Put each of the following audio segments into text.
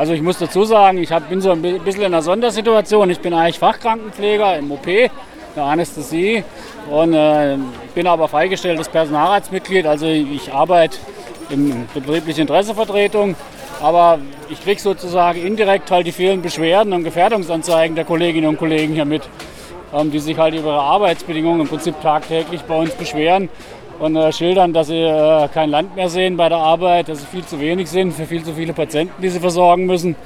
Also ich muss dazu sagen, ich hab, bin so ein bisschen in einer Sondersituation. Ich bin eigentlich Fachkrankenpfleger im OP, der Anästhesie und äh, bin aber freigestelltes Personalratsmitglied. Also ich arbeite in betrieblicher Interessevertretung, aber ich kriege sozusagen indirekt halt die vielen Beschwerden und Gefährdungsanzeigen der Kolleginnen und Kollegen hier mit, ähm, die sich halt über ihre Arbeitsbedingungen im Prinzip tagtäglich bei uns beschweren und äh, schildern, dass sie äh, kein Land mehr sehen bei der Arbeit, dass sie viel zu wenig sind für viel zu viele Patienten, die sie versorgen müssen.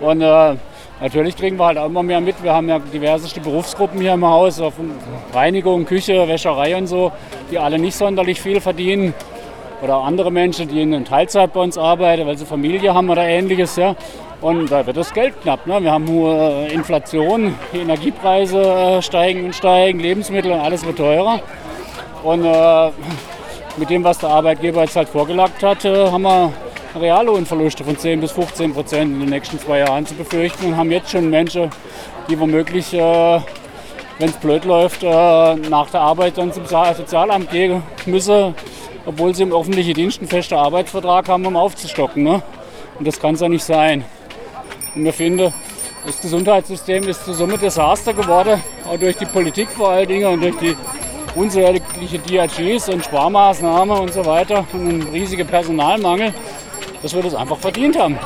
Und äh, natürlich kriegen wir halt auch immer mehr mit. Wir haben ja diverseste Berufsgruppen hier im Haus, Reinigung, Küche, Wäscherei und so, die alle nicht sonderlich viel verdienen. Oder andere Menschen, die in Teilzeit bei uns arbeiten, weil sie Familie haben oder ähnliches. Ja. Und da wird das Geld knapp. Ne? Wir haben hohe Inflation, die Energiepreise äh, steigen und steigen, Lebensmittel und alles wird teurer. Und äh, mit dem, was der Arbeitgeber jetzt halt vorgelagt hat, äh, haben wir Reallohnverluste von 10 bis 15 Prozent in den nächsten zwei Jahren zu befürchten und haben jetzt schon Menschen, die womöglich, äh, wenn es blöd läuft, äh, nach der Arbeit dann zum Sozialamt gehen müssen, obwohl sie im öffentlichen Dienst einen festen Arbeitsvertrag haben, um aufzustocken. Ne? Und das kann es ja nicht sein. Und wir finden, das Gesundheitssystem ist zur Summe Desaster geworden, auch durch die Politik vor allen Dingen und durch die unsägliche DRGs und Sparmaßnahmen und so weiter und ein riesiger Personalmangel, dass wir das einfach verdient haben.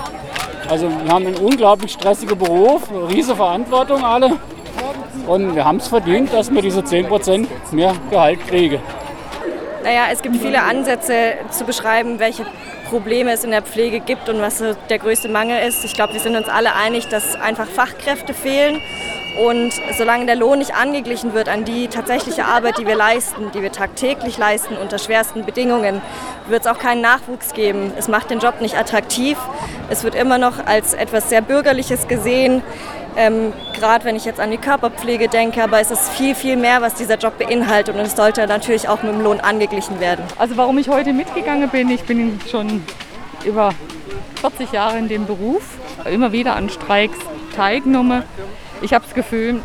Also wir haben einen unglaublich stressigen Beruf, eine riesige Verantwortung alle und wir haben es verdient, dass wir diese 10% mehr Gehalt kriegen. Naja, es gibt viele Ansätze zu beschreiben, welche Probleme es in der Pflege gibt und was der größte Mangel ist. Ich glaube, wir sind uns alle einig, dass einfach Fachkräfte fehlen und solange der Lohn nicht angeglichen wird an die tatsächliche Arbeit, die wir leisten, die wir tagtäglich leisten unter schwersten Bedingungen, wird es auch keinen Nachwuchs geben. Es macht den Job nicht attraktiv. Es wird immer noch als etwas sehr Bürgerliches gesehen. Ähm, Gerade wenn ich jetzt an die Körperpflege denke, aber es ist viel, viel mehr, was dieser Job beinhaltet und es sollte natürlich auch mit dem Lohn angeglichen werden. Also warum ich heute mitgegangen bin, ich bin schon über 40 Jahre in dem Beruf, immer wieder an Streiks teilgenommen ich habe das Gefühl,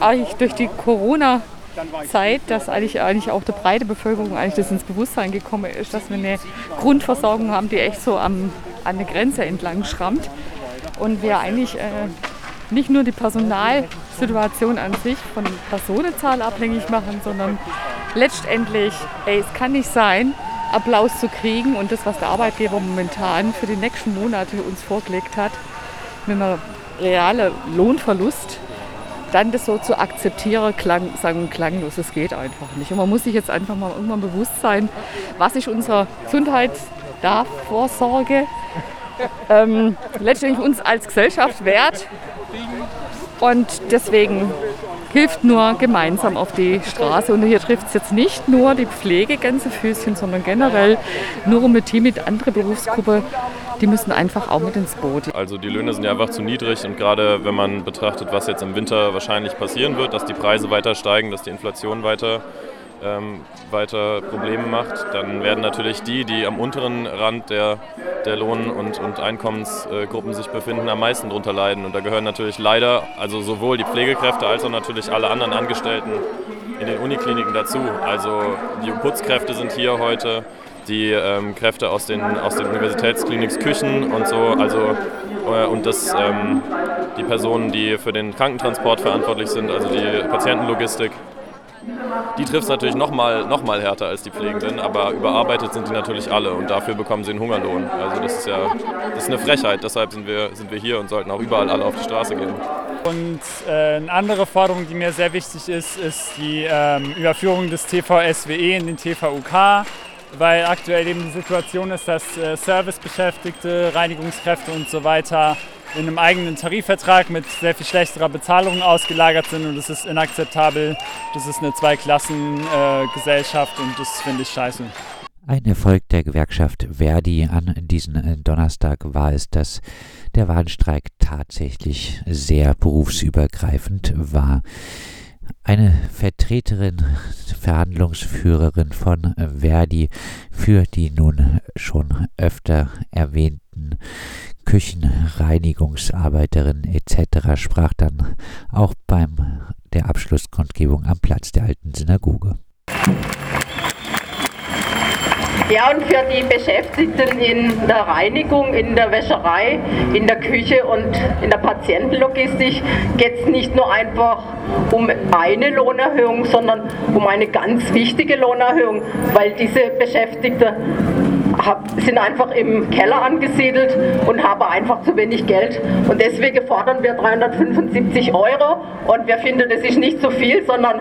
eigentlich durch die Corona Zeit, dass eigentlich, eigentlich auch der breite Bevölkerung eigentlich das ins Bewusstsein gekommen ist, dass wir eine Grundversorgung haben, die echt so am, an der Grenze entlang schrammt. Und wir eigentlich äh, nicht nur die Personalsituation an sich von Personenzahl abhängig machen, sondern letztendlich, ey, es kann nicht sein, Applaus zu kriegen und das, was der Arbeitgeber momentan für die nächsten Monate uns vorgelegt hat, mit einer reale Lohnverlust, dann das so zu akzeptieren, klang, sagen klanglos, es geht einfach nicht. Und man muss sich jetzt einfach mal irgendwann bewusst sein, was ist unsere Gesundheitsvorsorge ähm, letztendlich uns als Gesellschaft wert. Und deswegen hilft nur gemeinsam auf die Straße. Und hier trifft es jetzt nicht nur die Pflegegänsefüßchen, sondern generell nur um ein Team mit anderen Berufsgruppen die müssen einfach auch mit ins Boot. Also die Löhne sind ja einfach zu niedrig und gerade wenn man betrachtet, was jetzt im Winter wahrscheinlich passieren wird, dass die Preise weiter steigen, dass die Inflation weiter ähm, weiter Probleme macht, dann werden natürlich die, die am unteren Rand der, der Lohn- und, und Einkommensgruppen sich befinden, am meisten darunter leiden. Und da gehören natürlich leider, also sowohl die Pflegekräfte als auch natürlich alle anderen Angestellten in den Unikliniken dazu. Also die Putzkräfte sind hier heute, die ähm, Kräfte aus den, aus den Universitätskliniks Küchen und so, also äh, und das, ähm, die Personen, die für den Krankentransport verantwortlich sind, also die Patientenlogistik. Die trifft es natürlich noch mal, noch mal härter als die Pflegenden, aber überarbeitet sind die natürlich alle und dafür bekommen sie einen Hungerlohn. Also das ist ja das ist eine Frechheit, deshalb sind wir, sind wir hier und sollten auch überall alle auf die Straße gehen. Und äh, eine andere Forderung, die mir sehr wichtig ist, ist die ähm, Überführung des TVSWE in den TVUK weil aktuell eben die Situation ist, dass äh, Servicebeschäftigte, Reinigungskräfte und so weiter in einem eigenen Tarifvertrag mit sehr viel schlechterer Bezahlung ausgelagert sind und das ist inakzeptabel. Das ist eine Zweiklassengesellschaft äh, und das finde ich scheiße. Ein Erfolg der Gewerkschaft Verdi an diesem äh, Donnerstag war es, dass der Warnstreik tatsächlich sehr berufsübergreifend war. Eine Vertreterin, Verhandlungsführerin von Verdi für die nun schon öfter erwähnten Küchenreinigungsarbeiterin etc. sprach dann auch beim der Abschlusskundgebung am Platz der alten Synagoge. Ja, und für die Beschäftigten in der Reinigung, in der Wäscherei, in der Küche und in der Patientenlogistik geht es nicht nur einfach um eine Lohnerhöhung, sondern um eine ganz wichtige Lohnerhöhung, weil diese Beschäftigte sind einfach im Keller angesiedelt und haben einfach zu wenig Geld. Und deswegen fordern wir 375 Euro und wir finden, das ist nicht so viel, sondern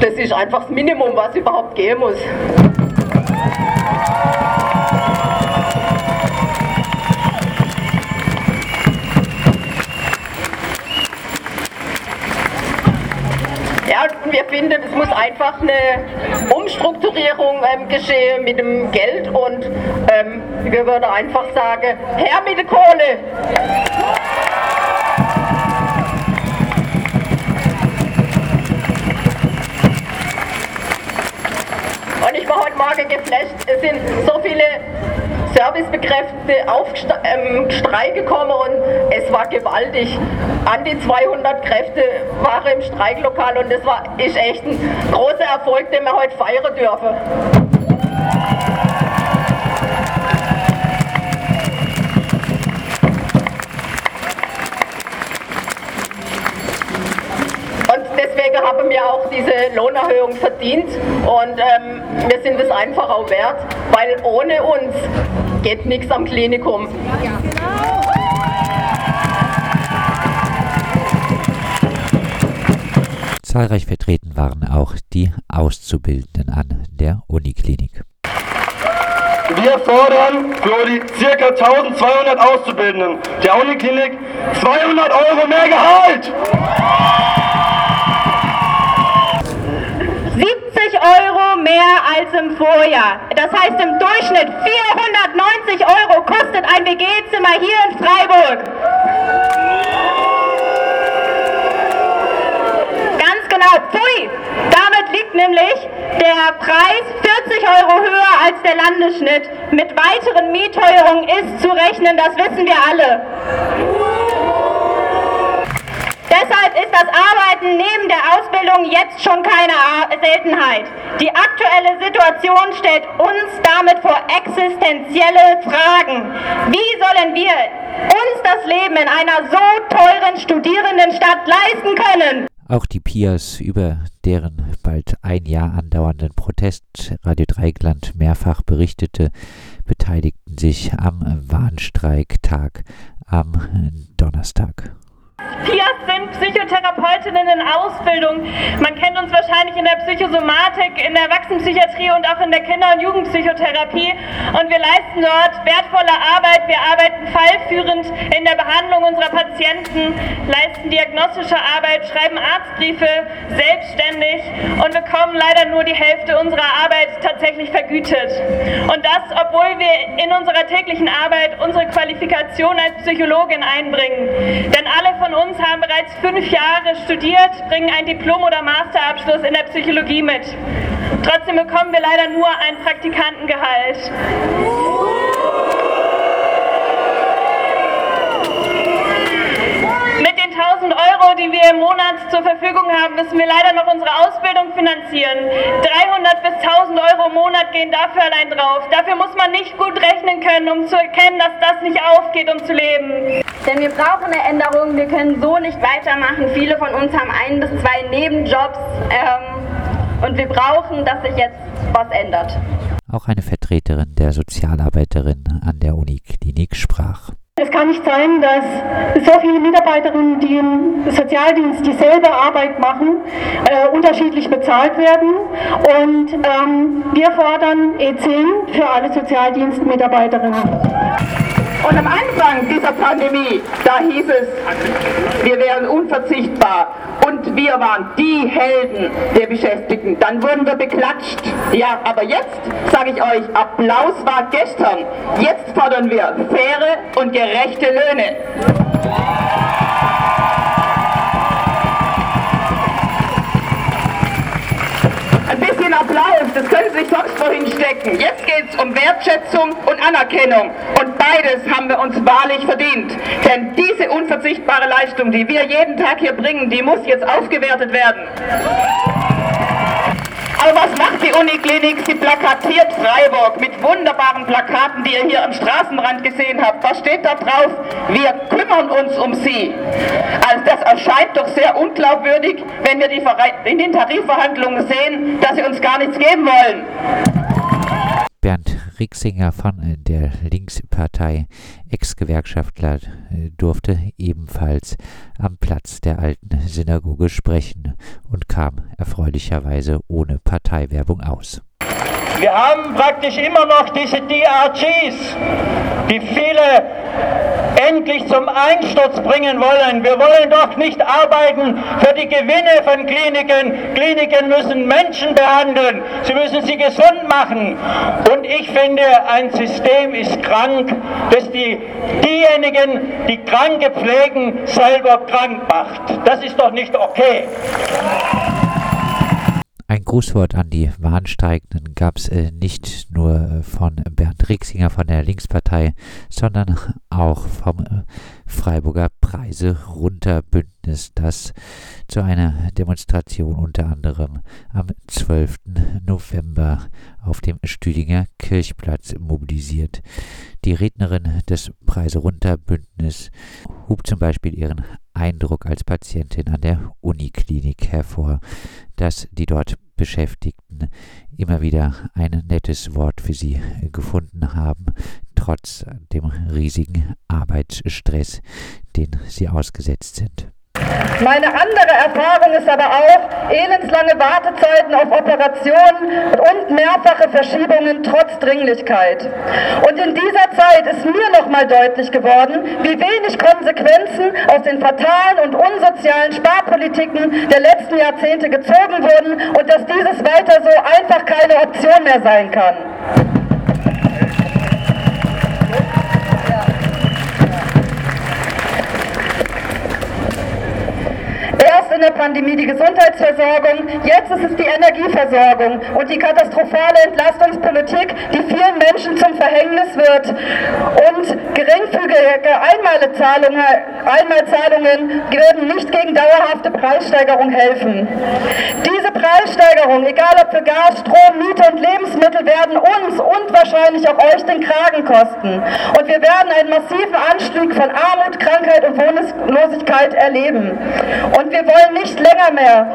das ist einfach das Minimum, was überhaupt gehen muss. Finden, es muss einfach eine Umstrukturierung ähm, geschehen mit dem Geld und ähm, wir würden einfach sagen, her mit der Kohle! Und ich war heute Morgen geflasht. Es sind so viele Servicebekräftigte auf ähm, Streik gekommen und es war gewaltig. An die 200 Kräfte waren im Streiklokal und das war ist echt ein großer Erfolg, den wir heute feiern dürfen. deswegen haben wir auch diese Lohnerhöhung verdient und ähm, wir sind es einfach auch wert, weil ohne uns geht nichts am Klinikum. Zahlreich vertreten waren auch die Auszubildenden an der Uniklinik. Wir fordern für die ca. 1200 Auszubildenden der Uniklinik 200 Euro mehr Gehalt! 70 Euro mehr als im Vorjahr. Das heißt im Durchschnitt 490 Euro kostet ein WG-Zimmer hier in Freiburg. Ganz genau, pfui! Damit liegt nämlich der Preis 40 Euro höher als der Landesschnitt. Mit weiteren Mietteuerungen ist zu rechnen, das wissen wir alle. Deshalb ist das Arbeiten neben der Ausbildung jetzt schon keine Seltenheit. Die aktuelle Situation stellt uns damit vor existenzielle Fragen. Wie sollen wir uns das Leben in einer so teuren Studierendenstadt leisten können? Auch die Pias, über deren bald ein Jahr andauernden Protest Radio Dreigland mehrfach berichtete, beteiligten sich am Warnstreiktag am Donnerstag. Psychotherapeutinnen in Ausbildung. Man kennt uns wahrscheinlich in der Psychosomatik, in der Erwachsenenpsychiatrie und auch in der Kinder- und Jugendpsychotherapie. Und wir leisten dort wertvolle Arbeit. Wir arbeiten fallführend in der Behandlung unserer Patienten, leisten diagnostische Arbeit, schreiben Arztbriefe selbstständig und bekommen leider nur die Hälfte unserer Arbeit tatsächlich vergütet. Und das, obwohl wir in unserer täglichen Arbeit unsere Qualifikation als Psychologin einbringen. Denn alle von uns haben bereits fünf Jahre studiert, bringen ein Diplom- oder Masterabschluss in der Psychologie mit. Trotzdem bekommen wir leider nur ein Praktikantengehalt. Mit den 1000 Euro, die wir im Monat zur Verfügung haben, müssen wir leider noch unsere Ausbildung finanzieren. 300 bis 1000 Euro im Monat gehen dafür allein drauf. Dafür muss man nicht gut rechnen können, um zu erkennen, dass das nicht aufgeht, um zu leben. Denn wir brauchen eine Änderung, wir können so nicht weitermachen. Viele von uns haben ein bis zwei Nebenjobs ähm, und wir brauchen, dass sich jetzt was ändert. Auch eine Vertreterin der Sozialarbeiterin an der Uniklinik sprach. Es kann nicht sein, dass so viele Mitarbeiterinnen, die im Sozialdienst dieselbe Arbeit machen, äh, unterschiedlich bezahlt werden. Und ähm, wir fordern E10 für alle Sozialdienstmitarbeiterinnen. Und am Anfang dieser Pandemie, da hieß es, wir wären unverzichtbar und wir waren die Helden der Beschäftigten. Dann wurden wir beklatscht. Ja, aber jetzt sage ich euch, Applaus war gestern. Jetzt fordern wir faire und gerechte Löhne. Applaus, das können Sie sich sonst wohin stecken. Jetzt geht es um Wertschätzung und Anerkennung. Und beides haben wir uns wahrlich verdient. Denn diese unverzichtbare Leistung, die wir jeden Tag hier bringen, die muss jetzt aufgewertet werden. Aber was die Uniklinik? Sie plakatiert Freiburg mit wunderbaren Plakaten, die ihr hier am Straßenrand gesehen habt. Was steht da drauf? Wir kümmern uns um Sie. Also das erscheint doch sehr unglaubwürdig, wenn wir die in den Tarifverhandlungen sehen, dass sie uns gar nichts geben wollen. Bernd Rixinger von der Linkspartei, Ex-Gewerkschaftler, äh, durfte ebenfalls am Platz der alten Synagoge sprechen und kam erfreulicherweise ohne Parteiwerbung aus. Wir haben praktisch immer noch diese DRGs, die viele endlich zum Einsturz bringen wollen. Wir wollen doch nicht arbeiten für die Gewinne von Kliniken. Kliniken müssen Menschen behandeln. Sie müssen sie gesund machen. Und ich finde, ein System ist krank, das die, diejenigen, die Kranke pflegen, selber krank macht. Das ist doch nicht okay. Ein Grußwort an die Warnsteigenden gab es äh, nicht nur äh, von Bernd Rixinger von der Linkspartei, sondern auch vom äh, Freiburger Preise runter Bündnis, das zu einer Demonstration unter anderem am 12. November auf dem Stüdinger Kirchplatz mobilisiert. Die Rednerin des Preise runter Bündnis hub zum Beispiel ihren Eindruck als Patientin an der Uniklinik hervor, dass die dort Beschäftigten immer wieder ein nettes Wort für sie gefunden haben, trotz dem riesigen Arbeitsstress, den sie ausgesetzt sind. Meine andere Erfahrung ist aber auch elendslange Wartezeiten auf Operationen und mehrfache Verschiebungen trotz Dringlichkeit. Und in dieser Zeit ist mir nochmal deutlich geworden, wie wenig Konsequenzen aus den fatalen und unsozialen Sparpolitiken der letzten Jahrzehnte gezogen wurden und dass dieses weiter so einfach keine Option mehr sein kann. Erst in der Pandemie die Gesundheitsversorgung, jetzt ist es die Energieversorgung und die katastrophale Entlastungspolitik, die vielen Menschen zum Verhängnis wird. Und geringfügige Einmalzahlungen, Einmalzahlungen werden nicht gegen dauerhafte Preissteigerung helfen. Diese Preissteigerung, egal ob für Gas, Strom, Miete und Lebensmittel, werden uns und wahrscheinlich auch euch den Kragen kosten. Und wir werden einen massiven Anstieg von Armut, Krankheit und Wohnungslosigkeit erleben. Und wir wollen nicht länger mehr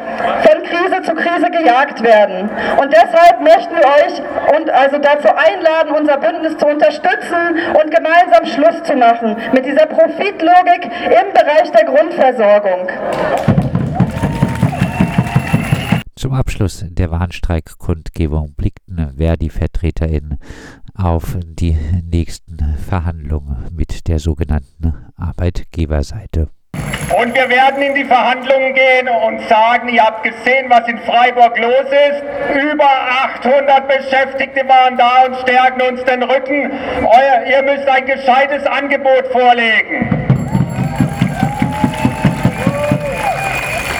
von Krise zu Krise gejagt werden. Und deshalb möchten wir euch und also dazu einladen, unser Bündnis zu unterstützen und gemeinsam Schluss zu machen mit dieser Profitlogik im Bereich der Grundversorgung. Zum Abschluss der Warnstreikkundgebung blickten Verdi-VertreterInnen auf die nächsten Verhandlungen mit der sogenannten Arbeitgeberseite. Und wir werden in die Verhandlungen gehen und sagen, ihr habt gesehen, was in Freiburg los ist. Über 800 Beschäftigte waren da und stärken uns den Rücken. Euer, ihr müsst ein gescheites Angebot vorlegen.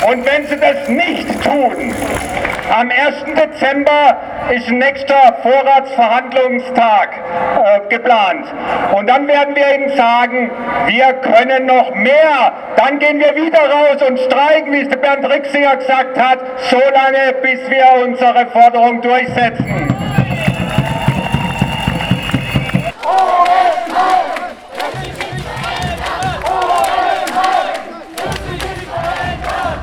Und wenn sie das nicht tun, am 1. Dezember ist ein nächster Vorratsverhandlungstag äh, geplant. Und dann werden wir Ihnen sagen, wir können noch mehr. Dann gehen wir wieder raus und streiken, wie es der Bernd Rixinger gesagt hat, so lange, bis wir unsere Forderung durchsetzen.